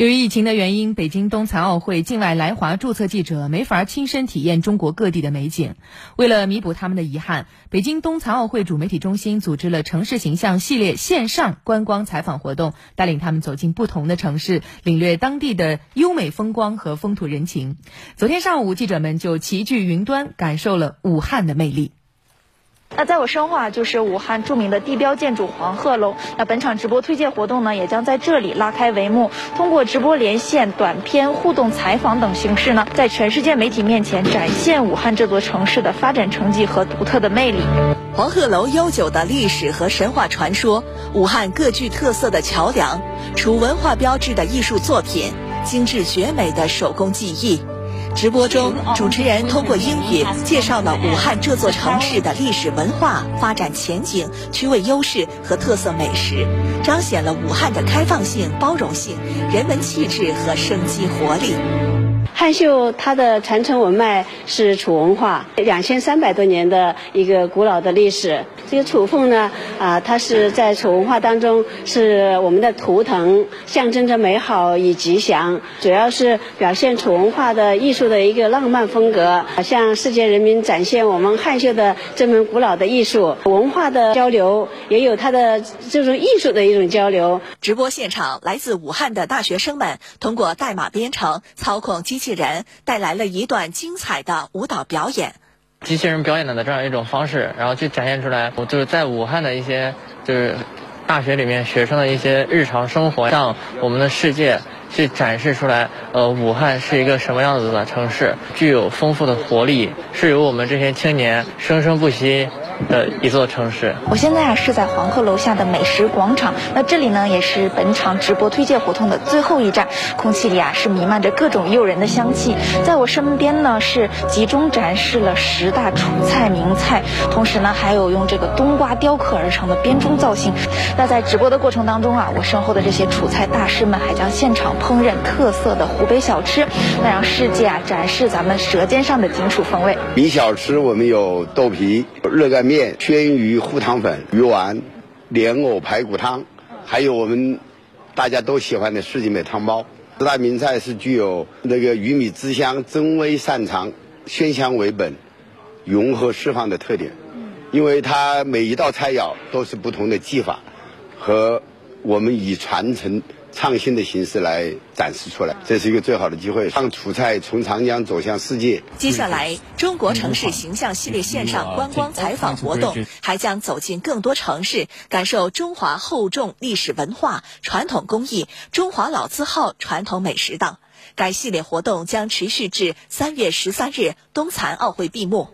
由于疫情的原因，北京冬残奥会境外来华注册记者没法亲身体验中国各地的美景。为了弥补他们的遗憾，北京冬残奥会主媒体中心组织了城市形象系列线上观光采访活动，带领他们走进不同的城市，领略当地的优美风光和风土人情。昨天上午，记者们就齐聚云端，感受了武汉的魅力。那在我身后啊，就是武汉著名的地标建筑黄鹤楼。那本场直播推介活动呢，也将在这里拉开帷幕。通过直播连线、短片、互动采访等形式呢，在全世界媒体面前展现武汉这座城市的发展成绩和独特的魅力。黄鹤楼悠久的历史和神话传说，武汉各具特色的桥梁，除文化标志的艺术作品，精致绝美的手工技艺。直播中，主持人通过英语介绍了武汉这座城市的历史文化、发展前景、区位优势和特色美食，彰显了武汉的开放性、包容性、人文气质和生机活力。汉绣它的传承文脉是楚文化，两千三百多年的一个古老的历史。这个楚凤呢，啊，它是在楚文化当中是我们的图腾，象征着美好与吉祥，主要是表现楚文化的艺术的一个浪漫风格，向世界人民展现我们汉绣的这门古老的艺术文化的交流，也有它的这种艺术的一种交流。直播现场，来自武汉的大学生们通过代码编程、操控机器人，带来了一段精彩的舞蹈表演。机器人表演的这样一种方式，然后去展现出来，我就是在武汉的一些就是大学里面学生的一些日常生活，向我们的世界去展示出来。呃，武汉是一个什么样子的城市，具有丰富的活力，是由我们这些青年生生不息。的一座城市。我现在啊是在黄鹤楼下的美食广场，那这里呢也是本场直播推介活动的最后一站，空气里啊是弥漫着各种诱人的香气。在我身边呢是集中展示了十大楚菜名菜，同时呢还有用这个冬瓜雕刻而成的编钟造型。那在直播的过程当中啊，我身后的这些楚菜大师们还将现场烹饪特色的湖北小吃，那让世界啊展示咱们舌尖上的荆楚风味。米小吃我们有豆皮、热干面。面、鲜鱼糊汤粉、鱼丸、莲藕排骨汤，还有我们大家都喜欢的四季美汤包。四大名菜是具有那个鱼米之乡、真味擅长、鲜香为本、融合释放的特点。因为它每一道菜肴都是不同的技法，和我们以传承。创新的形式来展示出来，这是一个最好的机会，让楚菜从长江走向世界。接下来，中国城市形象系列线上观光采访活动还将走进更多城市，感受中华厚重历史文化、传统工艺、中华老字号传统美食等。该系列活动将持续至三月十三日冬残奥会闭幕。